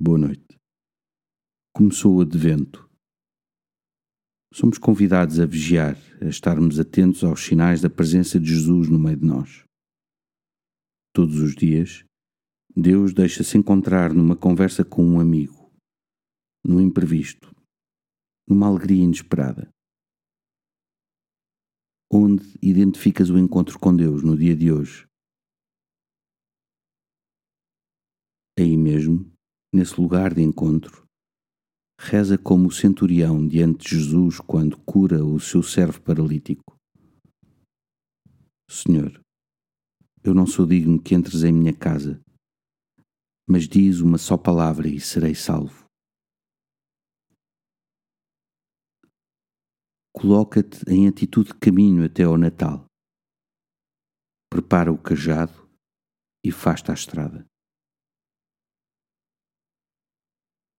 Boa noite. Começou o advento. Somos convidados a vigiar, a estarmos atentos aos sinais da presença de Jesus no meio de nós. Todos os dias, Deus deixa-se encontrar numa conversa com um amigo, no imprevisto, numa alegria inesperada. Onde identificas o encontro com Deus no dia de hoje? Aí mesmo, nesse lugar de encontro, reza como o centurião diante de Jesus quando cura o seu servo paralítico. Senhor, eu não sou digno que entres em minha casa, mas diz uma só palavra e serei salvo. Coloca-te em atitude de caminho até ao Natal. Prepara o cajado e faz-te à estrada.